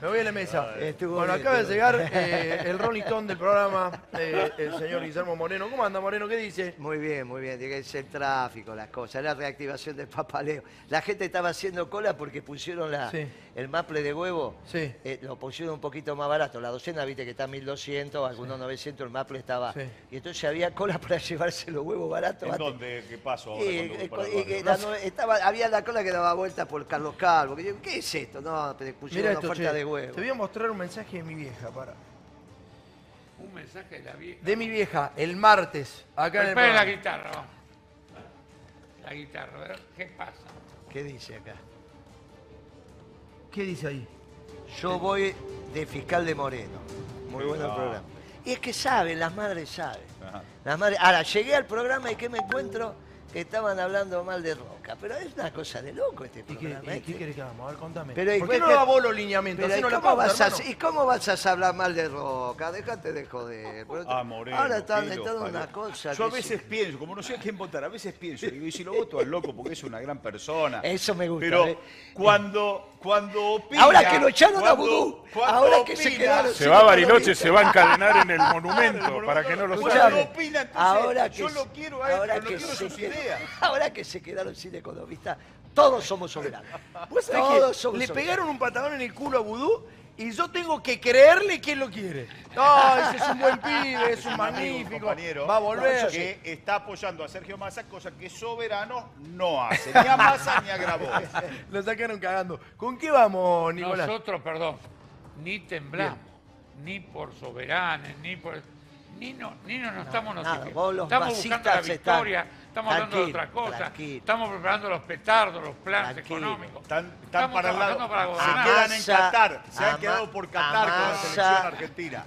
Me voy a la mesa. Estuvo bueno, bien, acaba de llegar eh, el Rolling Stone del programa, eh, el señor Guillermo Moreno. ¿Cómo anda, Moreno? ¿Qué dice? Muy bien, muy bien. Tiene que ser tráfico, las cosas, la reactivación del papaleo. La gente estaba haciendo cola porque pusieron la, Sí. el maple de huevo. Sí. eh, lo pusieron un poquito más barato. La docena, viste que está 1200, algunos 900, el maple estaba. Sí. Y entonces había cola para llevarse los huevos baratos. ¿En dónde? ¿Qué pasó eh, el nue- estaba, había la cola que daba vueltas por Carlos Calvo. que yo, ¿Qué es esto? No, pusieron Mira una esto, oferta che. De huevo. Te voy a mostrar un mensaje de mi vieja, para. Un mensaje de la vieja. De mi vieja, el martes, acá en el Prepare la guitarra, vamos. La guitarra, a ver, ¿qué pasa? ¿Qué dice acá? ¿Qué dice ahí? Yo voy de fiscal de Moreno. Muy bueno el Ah. programa. Y es que saben, las madres saben. Las madres... Ahora, llegué al programa y ¿qué me encuentro? Que estaban hablando mal de Roca. Pero es una cosa de loco este ¿Y qué, programa. y qué este. querés que hagamos? A ver, contame. Pero, ¿y ¿Por qué cuál no vos los lineamientos? Pero, ¿y la cómo, pauta, vas a. ¿Y cómo vas a hablar mal de Roca? Déjate de joder. Pero- Ah, Moreno. Ahora están inventando loco, una cosa. Yo a que veces sí. pienso, como no sé a quién votar, a veces pienso, digo, y si lo voto al loco porque es una gran persona. Eso me gusta, Pero ¿eh? cuando, cuando opina... Ahora que lo echaron a cuando- Vudú, cuando ahora que se quedaron Se va a Bariloche, se va a encadenar en el monumento para que no lo Cuando saben. opina, entonces, Ahora que, yo se- lo quiero a él, ahora pero que quiero se sus Ahora que se quedaron sin economista, todos somos soberanos. ¿Vos sabés Todos que somos le soberanos. pegaron un patadón en el culo a Vudú y yo tengo que creerle que él lo quiere? No, ese es un buen pibe, es un amigo, un magnífico, compañero va a volver. que está apoyando a Sergio Massa, cosa que Soberano no hace, ni a Massa ni a Grabois. Lo sacaron cagando. ¿Con qué vamos, Nicolás? Nosotros, perdón, ni temblamos, ni por soberanes, ni por... Ni, no, ni no nos estamos nada, notificando. vos los Estamos buscando la masistas están- victoria, estamos hablando de otra cosa, tranquilo. estamos preparando los petardos, los planes Tranquilo. económicos. Están, están Estamos para el lado. trabajando para se quedan en Qatar. Se han quedado por Qatar con la selección argentina.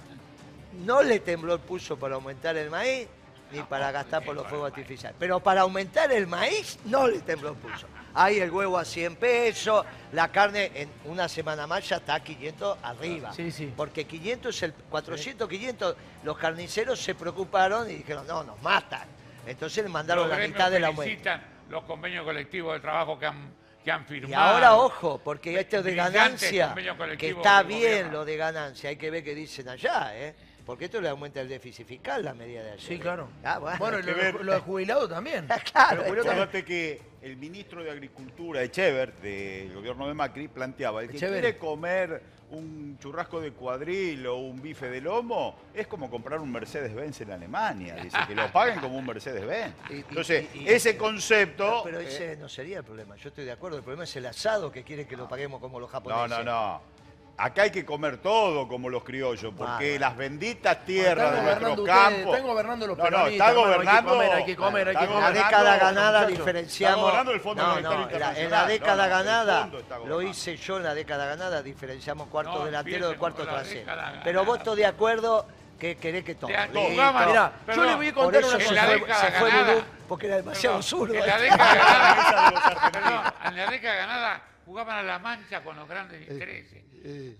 No le tembló el pulso para aumentar el maíz ni para gastar por los fuegos artificiales. Pero para aumentar el maíz no le tembló el pulso. Ahí el huevo a 100 pesos, la carne en una semana más ya está a 500 arriba. Sí, sí. Porque 500 es el 400, 500, los carniceros se preocuparon y dijeron, no, nos matan. Entonces le mandaron Los la mitad del aumento. los convenios colectivos de trabajo que han, que han Y firmado. ahora, ojo, porque esto de ganancia, que está bien lo de ganancia, hay que ver qué dicen allá, ¿eh? Porque esto le aumenta el déficit fiscal, la medida de ayer. Sí, claro. Ah, bueno. Bueno, lo, ver. lo de jubilado también. Claro, Pero que el ministro de Agricultura, Echever, del gobierno de Macri, planteaba, el que Echeverri. quiere comer un churrasco de cuadril o un bife de lomo, es como comprar un Mercedes-Benz en Alemania. Dice, que lo paguen como un Mercedes-Benz. Entonces, y- y- ese concepto... Pero eh, ese no sería el problema, yo estoy de acuerdo. El problema es el asado que quieren que lo paguemos como los No, japoneses. no, no. Acá hay que comer todo como los criollos, porque las benditas tierras Están de gobernando nuestro ustedes, campo. están gobernando los No, no, está hermano, hay que gobernando. comer, hay que comer, hay está En la gobernando- década ganada diferenciamos. Está gobernando el Fondo no, Monetario no, en la- en la Internacional. década No, no, el ganada, está lo gobernando. hice yo en la década ganada, diferenciamos cuarto No, delantero del cuarto trasero. Pero vos estás de acuerdo que querés que. De jugaba- Mirá, yo le voy a contar una cosa. se fue Vudú, porque era demasiado zurdo. En la ¿eh? década ganada, de en la década ganada jugaban a la mancha con los grandes intereses.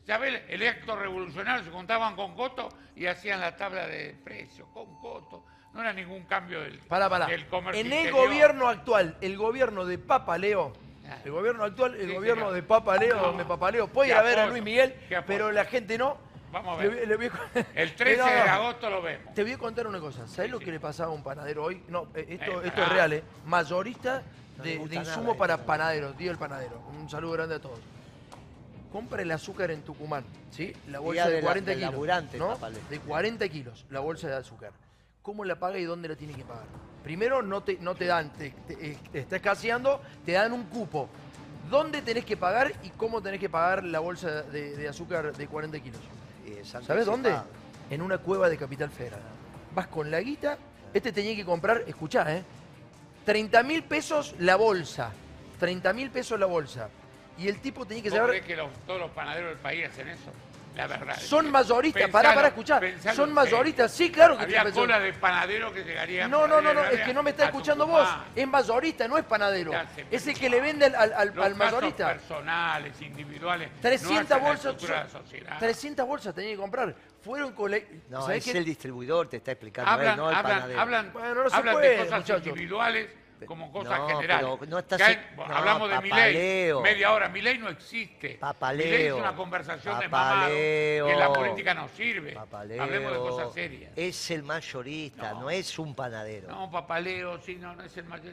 ¿Sabés? El acto revolucionario se contaban con Coto y hacían la tabla de precios con Coto. No era ningún cambio del, Pará, pará. del comercio En el interior. gobierno actual, el gobierno de Papa Leo, el gobierno actual, el Sí, gobierno señor. de Papa Leo, No. donde Papa Leo puede ir a ver a Luis Miguel, pero la gente no. Vamos a ver. voy- le voy a- El 13 No, no, de no. agosto lo vemos. Te voy a contar una cosa. ¿Sabes lo sí. que le pasaba a un panadero hoy? No, eh, esto, Eh, esto es pará. real, ¿eh? Mayorista No de, esto, para ¿no? panaderos. Día el panadero. Un saludo grande a todos. Compra el azúcar en Tucumán, ¿sí? La bolsa de de la- 40 del kilos. ¿no? papale. De 40 kilos, la bolsa de azúcar. ¿Cómo la paga y dónde la tiene que pagar? Primero, no te, no te dan, te, te- eh, te está escaseando, te dan un cupo. ¿Dónde tenés que pagar y cómo tenés que pagar la bolsa de, de azúcar de 40 kilos? Es ¿Sabes dónde? En una cueva de Capital Federal. Vas con la guita, este tenía que comprar, escuchá, ¿eh? 30 mil pesos la bolsa. 30 mil pesos la bolsa. Y el tipo tenía que ¿Vos saber... que los- todos los panaderos del país hacen eso? La verdad. Son mayoristas, Pensalo, pará, pará, escuchar. pensalo Son mayoristas, sí, claro que Había cola de panadero que llegaría No, no, no, no, es que no me está escuchando vos. Es mayorista, no es panadero. Sé, Es el que le vende al, al- al- Los al mayorista. personales, individuales. no 300 hacen la bolsas, la sociedad. 300 bolsas tenía que comprar. Fueron con la- No, ¿sabés es qué? el distribuidor, te está explicando él, hablan, no el hablan, panadero. hablan, Bueno, no se hablan puede, de cosas muchachos. individuales como cosa no, general. pero no estás bueno, no, hablamos de papaleo. Milei, media hora. Milei no existe. Papaleo. Milei es una conversación de mamado Papaleo. que la política no sirve. Papaleo. Hablemos de cosas serias. Es el mayorista, no, No. es un panadero. No, papaleo, sí, no, no es el mayor.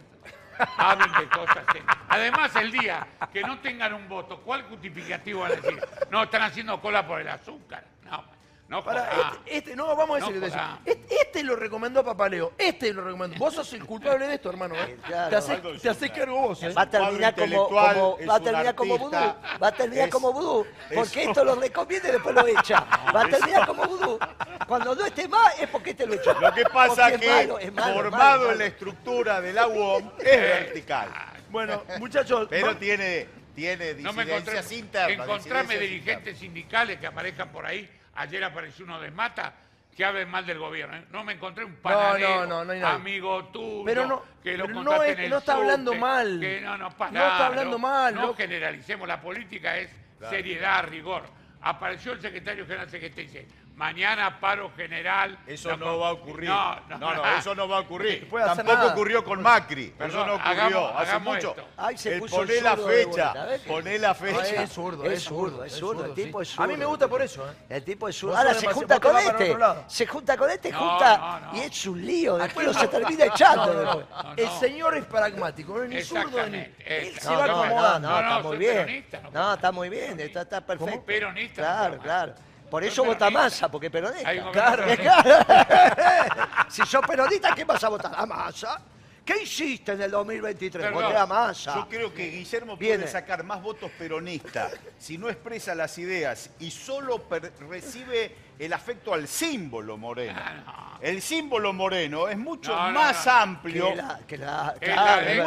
Hablen de cosas serias. Además, el día que no tengan un voto, ¿cuál justificativo van a decir? No, están haciendo cola por el azúcar. No, no Para, jodas. este, este- no, vamos a No. Este, este lo recomendó Papaleo. Este lo recomendó. Vos sos el culpable de esto, hermano. ¿eh? Claro. Te haces te cargo vos. ¿eh? Va a terminar cuadro como, intelectual, como- es va a un terminar como vudú. artista, Va a terminar es- como vudú. Porque es- esto lo recomienda y después lo echa. Va a terminar como vudú. Cuando no esté más es porque te lo echó. Lo que pasa Porque que es malo, es malo, es formado malo, en malo. la estructura de la UOM es vertical. Bueno, muchachos. Pero va- tiene, tiene No me encontré. internas. Encontrarme disidencias dirigentes sindicales que aparezcan por ahí. Ayer apareció uno de Mata que hablen mal del gobierno. ¿eh? No me encontré un panadero, no, no, no amigo tuyo, Pero no- que lo pero no contaste es- en el no está hablando mal. Que no, no, No está hablando mal, No generalicemos. La política es seriedad, rigor. Apareció el secretario general que te dice, mañana paro general. Eso no va a ocurrir. No, No, no, no, eso no va a ocurrir. puede hacer Tampoco nada. ocurrió con Macri. eso no ocurrió. hagamos- Hace hagamos mucho. esto. Ay, se el puso el poné la zurdo de fecha. vuelta, ¿ves? Poné la Ah, fecha. es zurdo, Es zurdo, es el tipo sí. es zurdo. A mí me gusta por eso, ¿eh? El tipo es Vos zurdo. sos Ahora se demasiado- junta vos te con vas para este. otro lado. Se junta con este, No, junta no, no. y es un lío. Después lo se termina echando. después. No, El señor es pragmático, no es ni zurdo ni. Exactamente, Él se va No, no, no, acomodando. no, está soy muy bien. peronista, no No, está muy bien, está, está perfecto. Peronista, Claro, no, claro. Por eso vota masa, porque es peronista. Hay un gobierno Claro, si sos peronista, ¿qué vas a votar? ¿A masa? ¿Qué hiciste en el 2023? Perdón. Voté a masa. Yo creo que Guillermo Viene. puede sacar más votos peronistas si no expresa las ideas y solo per- recibe el afecto al símbolo moreno. Ah, El símbolo moreno es mucho No, no, más no. amplio. Que la, que la- En claro, la, es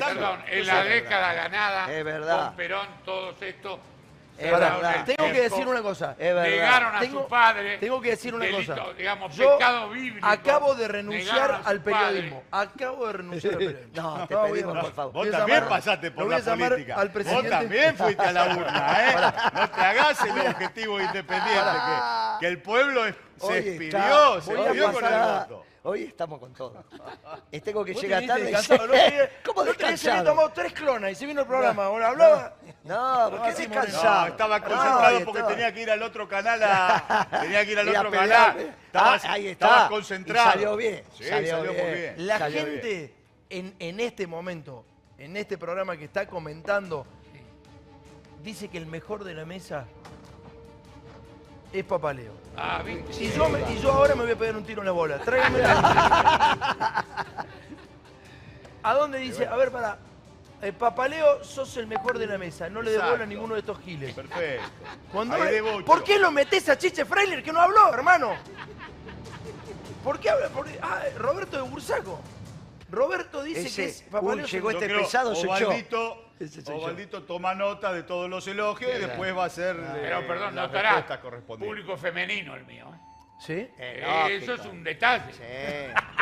verdad, en la década ganada, Es verdad. con Perón, todos estos Es verdad. Tengo que decir una cosa. Es verdad. Negaron a Tengo- su padre. Tengo que decir una delito, cosa. Digamos, Yo pecado bíblico. acabo de Negaron renunciar su al periodismo. Acabo de renunciar al periodismo. No, te voy a pedimos, por favor. Vos Voy a también llamar- pasaste lo por la llamar política. Al Vos presidente. también fuiste a la urna, ¿eh? No te hagas el objetivo independiente, que, que el pueblo es- se Hoy expidió, está- se voy a expidió con el pasar- voto. Hoy estamos con todo. Y tengo que llegar tarde. descansado, no ¿Cómo no descansado? tomado tres clonas y se vino el programa. Ahora hablaba. No, porque Moreno. cansado. No, estaba No, concentrado ahí porque tenía que ir al otro canal a. Tenía que ir al otro canal. ¿eh? Estabas, Ah, ahí estabas está. concentrado. Y salió bien, Sí, salió salió, bien. muy bien. La Salió gente en, en este momento, en este programa que está comentando, dice que el mejor de la mesa es Papaleo. Ah, ¿viste? Y yo, me- y yo ahora me voy a pegar un tiro en la bola. Tráigame ¿A dónde dice? A ver, para. Papaleo, sos el mejor de la mesa. No le devuelvo a ninguno de estos giles. Perfecto. Cuando. ¿Por qué lo metés a Chiche Freiler que no habló, hermano? ¿Por qué habla? por- Ah, Roberto de Bursaco. Roberto dice Ese- que es Papaleo uy, es llegó este creo, pesado. Ese soy yo. Ovaldito toma nota de todos los elogios y después va a hacer Pero perdón, la notará, respuesta correspondiente. público femenino el mío. ¿eh? ¿Sí? Eh, Eh, eso es un detalle. Sí.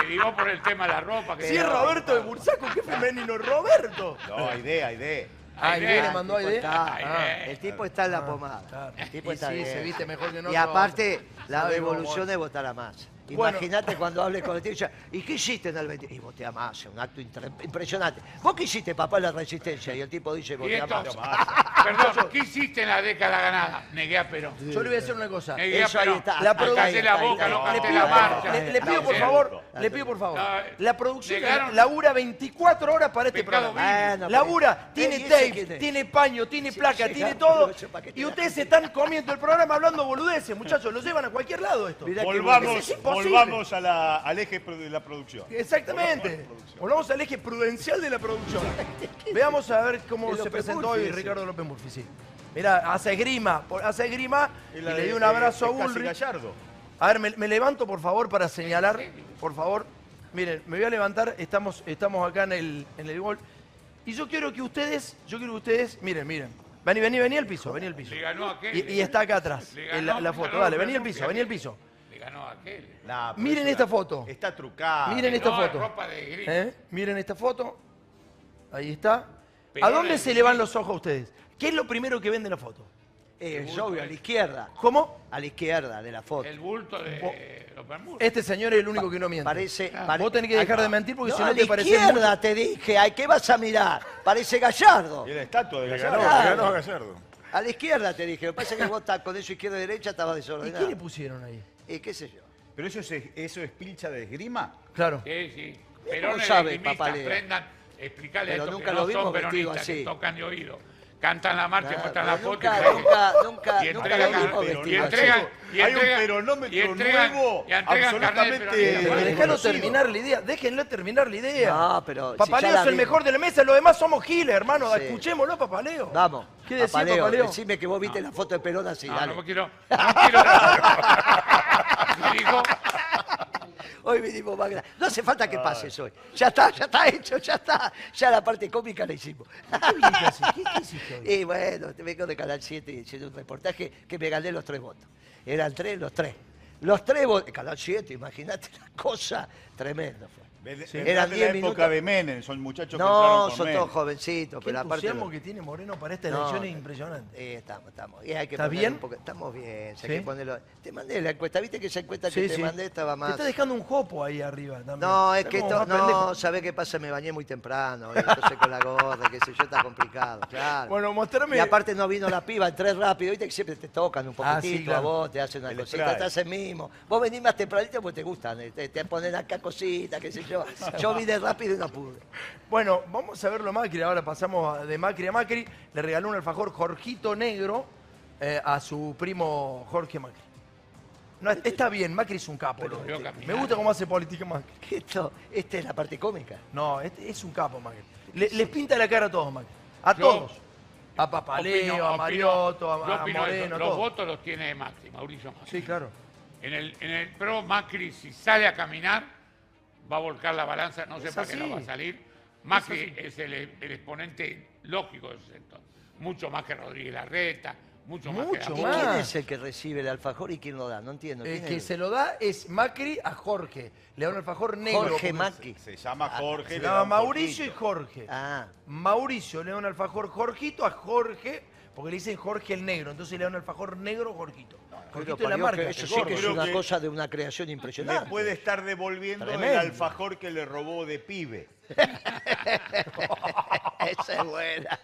Te digo por el tema de la ropa. Que Si es Roberto de Bursaco, qué femenino Roberto. No, idea, idea. Ah, Aide. Aide le Ah, mandó el tipo está- Aide. El tipo está en la pomada. claro. El tipo Y está sí, bien. se viste mejor que Y aparte, la Sabe cómo devolución votar. es votar a más. Bueno. Imagínate cuando hable con el tío y dice, ¿y qué hiciste en el 20? Y voté a más, un acto impresionante. ¿Vos qué hiciste, papá, en la resistencia? Y el tipo dice, Y voté a esto, más. perdón, ¿qué hiciste en la década ganada? Negué a Perón. Yo le voy a decir una cosa. Negué a Eso ahí Perón. La la boca, no está. Le pido, la marcha. le, le pido por favor, le pido por favor. La producción llegaron- labura 24 horas para este programa. Bueno, Labura, tiene ¿y ese tape, tiene paño, tiene Sí, placa, tiene todo. pero ¿para qué te Y ustedes se están comiendo el programa hablando boludeces, muchachos. Lo llevan a cualquier lado esto. Volvamos. Volvamos a la- al eje de la producción. Exactamente. Volvamos al eje prudencial de la producción. Veamos a ver cómo El se López presentó Murphy hoy. Ricardo López Murphy. Sí. Mirá, hace esgrima, por- hace esgrima y, la le di un abrazo a es casi Ulrich. Gallardo. A ver, me, me levanto por favor para señalar, por favor. Miren, me voy a levantar, estamos, estamos acá en el, en el gol. Y yo quiero que ustedes, yo quiero que ustedes, miren, miren. Vení, vení, vení al piso, vení al piso. Le ganó a aquel. Y, y está acá atrás, la, ganó- la le foto. ganó Dale, vení al piso, a vení al aquel. piso. Ganó a aquel. Nah, pero Miren es esta una- foto. Está trucada. Miren esta No, es foto. ropa de grima. ¿Eh? Miren esta foto. Ahí está. ¿A dónde la- se le van los ojos a ustedes? ¿Qué es lo primero que ven de la foto? Eh, es obvio, a la izquierda. ¿Cómo? A la izquierda de la foto. El bulto de los Bermudas. Este señor es el único que no miente. Parece, pare- Vos tenés que dejar de mentir porque si a no la te parece izquierda te dije, ¿a qué vas a mirar? Parece Gallardo. Y la estatua de Le Gallardo. ganó, le ganó a Gallardo. A la izquierda te dije. Lo que pasa es que vos estás con eso izquierda y derecha, estabas ¿Y desordenado. qué le pusieron ahí? Y qué sé yo. ¿Pero eso es, eso es pilcha de esgrima? Claro. Sí, sí. ¿Cómo Perones sabe, Papalea? aprendan, explicarle a Pero estos nunca que lo no vimos son peronistas así. que tocan de oído. Cantan la marcha, Claro, muestran la foto nunca- y, nunca- nunca- y nunca entregan, lo vimos y entregan, y Hay un entregan- peronómetro y entregan- nuevo, y entregan absolutamente. Pero déjalo terminar la idea, déjenlo terminar la idea. No, pero si Papaleo la es el vimos. mejor de la mesa, los demás somos giles, hermano. Sí. Escuchémoslo, Papaleo. Vamos. ¿Qué decía Papaleo, Papaleo? Decime que vos viste la foto de Perón así, No, dale. no quiero. No quiero. Me dijo, Hoy vinimos más grande. No hace falta que pases hoy. Ya está, ya está hecho, ya está. Ya la parte cómica la hicimos. ¿Qué viniste así? ¿Qué, qué hiciste hoy? Y bueno, te vengo de Canal 7 haciendo un reportaje que me gané los tres votos. Eran tres, los tres. Los tres votos. Canal 7, imagínate la cosa tremenda fue. Sí. Eran de 10 la época minutos. de Menem, son muchachos que No, son todos jovencitos, pero aparte. entusiasmo lo- que tiene Moreno para esta No, elección es no. impresionante. Eh, estamos, estamos. Y hay que ¿Estás poner bien? un poco- Estamos bien. si ¿Sí? hay que ponerlo. Te mandé la encuesta. ¿Viste que esa encuesta que te sí. mandé estaba Te más. está dejando un jopo ahí arriba también. No, es que esto, no, ¿sabés qué pasa? Me bañé muy temprano, y entonces con la gorda, qué sé yo, está complicado, claro. Bueno, mostrame. Y aparte no vino la piba, entré rápido, viste que siempre te tocan un Ah, poquitito sí, claro. a vos, te hacen una El cosita, te hacen mimo. Vos venís más tempranito porque te gustan, eh, te, te ponen acá cositas, qué sé yo. Yo vine rápido y no pude. Bueno, vamos a verlo Macri. Ahora pasamos de Macri a Macri. Le regaló un alfajor Jorgito Negro eh, a su primo Jorge Macri. No, está bien, Macri es un capo. Me gusta cómo hace política Macri. Esto, esta es la parte cómica. No, este es un capo Macri. Le- les pinta la cara a todos Macri. A Yo todos. A Papaleo, opino- a opino- Mariotto, a, yo a Moreno, eso. Los todos. votos los tiene Macri, Mauricio Macri. Sí, claro. En el, en el pro Macri, si sale a caminar, va a volcar la balanza, no sé Es para qué no va a salir. Macri es, el, el exponente lógico de ese sector. Mucho más que Rodríguez Larreta, mucho, más Mucho ¿Y que más. quién es el que recibe el alfajor y quién lo da? No entiendo. El ¿quién que es? se lo da es Macri a Jorge. Le da un alfajor negro. Jorge Macri. Se llama Jorge. Se llama Mauricio y. Jorge. Ah, Mauricio le da un alfajor Jorgito a Jorge, porque le dicen Jorge el negro, entonces le da un alfajor negro Jorgito. Jorgito es la Dios marca. eso es sí que es una que cosa de una creación Le impresionante. puede estar devolviendo Tremendo. el alfajor que le robó de pibe. Esa es buena.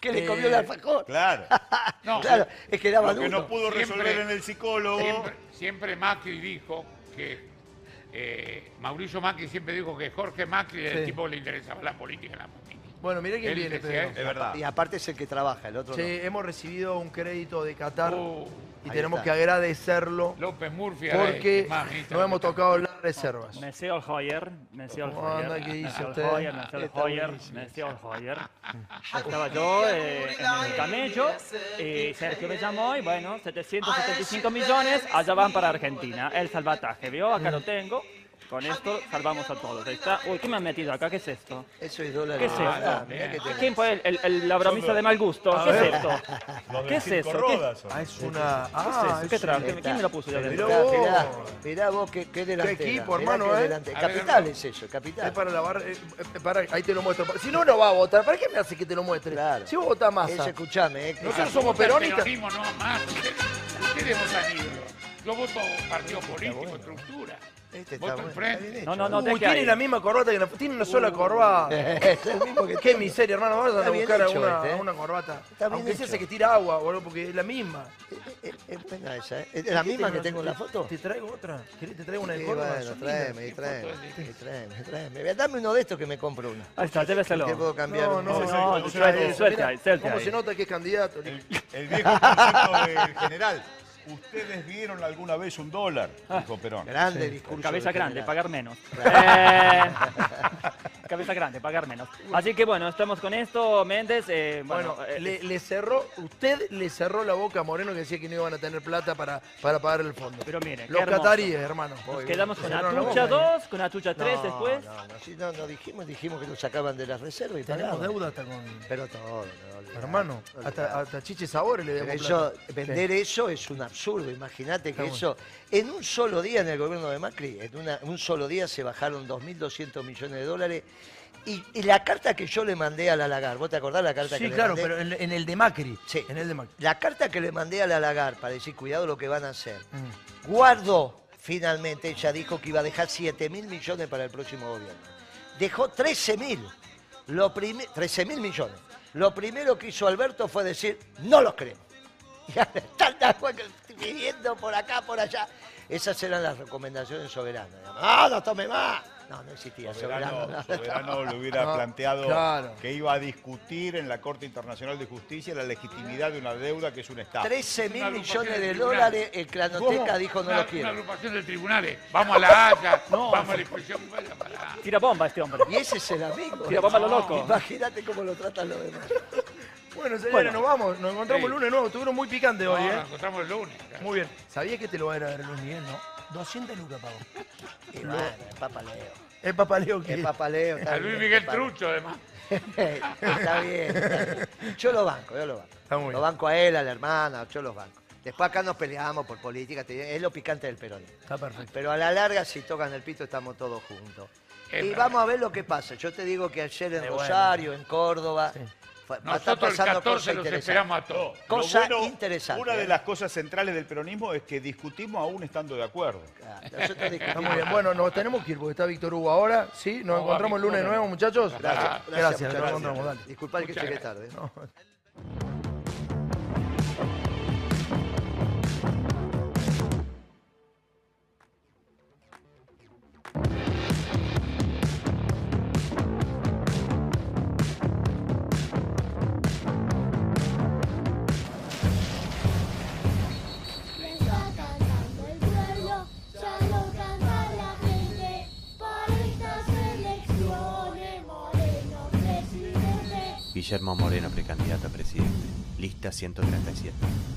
Que le Eh, comió el alfajor. Claro. No, Claro, es que daba Lo que uno. no pudo Siempre- resolver en el psicólogo. Siempre, siempre Macri dijo que eh, Mauricio Macri siempre dijo que Jorge Macri era Sí. el tipo que le interesaba la política en la política. Bueno, mirá quién Él viene, decía Pedro. Es verdad. Y aparte es el que trabaja, el otro Sí, no. hemos recibido un crédito de Qatar Oh, y ahí tenemos está. que agradecerlo López Murphy porque el más ministro no hemos tocado las reservas. Monsieur Hoyer, Monsieur ¿Cómo anda? Hoyer, ¿Qué dice Monsieur usted? Hoyer, Está Hoyer, buenísimo. Monsieur Hoyer. Estaba yo eh, en el camello y Sergio me llamó y bueno, 775 millones, allá van para Argentina. El salvataje, ¿vio? Acá lo tengo. Con esto salvamos a todos. Ahí está. Uy, ¿qué me han metido acá? ¿Qué es esto? Eso es dólar. ¿Qué es Ah, esto? mirá que te- ¿Quién fue el, el- el- la bromista de mal gusto? ¿Qué es esto? ¿Qué es eso? ¿Qué, Ah, es una. ¿Qué Ah, es eso? ¿Qué es trajo? una- ¿Quién me lo puso ya Mirá vos. Mirá, mirá vos qué, qué delantera. equipo, mirá hermano, qué ¿eh? delantera. A ver, Capital es eso, Es capital. para lavar. eh, eh, para, ahí te lo muestro. Si no, no va a votar. ¿Para qué me hace que te lo muestre? Claro. Si vos votás Eso, masa. escuchame, eh, Nosotros somos peronistas. peronismo, no más. Ustedes, votan ídolos. Yo voto partido político, estructura. Este está bueno, está bien hecho. No, no, no, Uy, te tiene la misma corbata que la. Tiene una sola corbata. es el mismo que Qué miseria, hermano. Vamos a buscar a hecho una, este, ¿eh? una corbata. Está bien Aunque sea ese que tira agua, boludo, porque es la misma. Es, es buena esa, ¿eh? ¿Es la misma que tengo en la foto? ¿Te traigo otra? ¿Querés que te traigo una de Córdoba? bueno, tráeme, tráeme, tráeme, tráeme. Dame uno de estos que me compro uno. Ahí está, lléveselo. ¿Qué puedo cambiar? No, no, no, ahí, suelte ¿Cómo se nota que es candidato? El viejo concepto general. ¿Ustedes vieron alguna vez un dólar? Dijo Perón. Grande discurso. Cabeza grande, pagar menos. Eh, cabeza grande, pagar menos. Así que bueno, estamos con esto, Méndez. eh, bueno, Bueno, eh, le, le cerró, usted le cerró la boca a Moreno que decía que no iban a tener plata para, para pagar el fondo. Pero mire, Los cataríes, hermano. nos quedamos con la Atucha boca, 2, con Atucha 3 No, después. No, no, sí, no, no dijimos, dijimos que lo sacaban de las reservas y Tenemos pagaban. deuda hasta con... Pero todo, Hermano, hasta, hasta Chiche Sabores le Pero debemos eso, vender eso es un absurdo. Imagínate que eso, en un solo día en el gobierno de Macri, en una- un solo día se bajaron 2.200 millones de dólares Y, y la carta que yo le mandé a la Lagar, ¿vos te acordás la carta que Sí, le claro, mandé? pero en, en el de Macri. Sí. En el de Macri. La carta que le mandé a la Lagar para decir cuidado lo que van a hacer. Mm. Guardó, finalmente, ella dijo que iba a dejar 7 mil millones para el próximo gobierno. Dejó 13 mil. 13 mil millones. Lo primero que hizo Alberto fue decir, no los queremos. De acuerdo, pidiendo por acá, por allá. Esas eran las recomendaciones soberanas. ¡Ah, no tome más! No, no existía soberano. Soberano, no. Soberano le hubiera No, planteado claro. que iba a discutir en la Corte Internacional de Justicia la legitimidad de una deuda que es un Estado. 13 Una mil millones de dólares, el Clanoteca ¿Cómo? dijo no una, lo una quiero. agrupación de tribunales. Vamos a la Haya, No. vamos a la para. Tira bomba este hombre. Y ese es el amigo. Tira bomba lo loco. Imagínate cómo lo tratan los demás. Bueno, señores, Bueno. nos vamos. Nos encontramos Sí. el lunes nuevo. Estuvieron muy picantes hoy, No, ¿eh? nos encontramos el lunes. Muy bien. ¿Sabías que te lo va a ir a ver Luis Miguel, no? 200 lucas pagó. Y bueno, es papaleo. Es papaleo que... Es papaleo. está A Luis bien, Miguel. Trucho, además. está bien, está bien. Yo lo banco, yo lo banco. Está muy Lo bien. banco a él, a la hermana, yo los banco. Después acá nos peleamos por política, te- es lo picante del peronismo. Está perfecto. Pero a la larga, si tocan el pito, estamos todos juntos. Es y verdad. vamos a ver lo que pasa. Yo te digo que ayer en. Rosario, en Córdoba, Nosotros el pasando 14 cosas los interesantes. esperamos a todos. Lo Cosa bueno, interesante. Una de ¿eh? las cosas centrales del peronismo es que discutimos aún estando de acuerdo. Claro, nosotros Está discutimos. muy bien. Bueno, nos tenemos que ir porque está Víctor Hugo ahora. ¿Sí? Nos No, encontramos el lunes Víctor. nuevo, muchachos. Gracias, Gracias, gracias, nos encontramos, dale. Disculpad que llegué tarde. ¿eh? No. Guillermo Moreno, precandidato a presidente. Lista 137.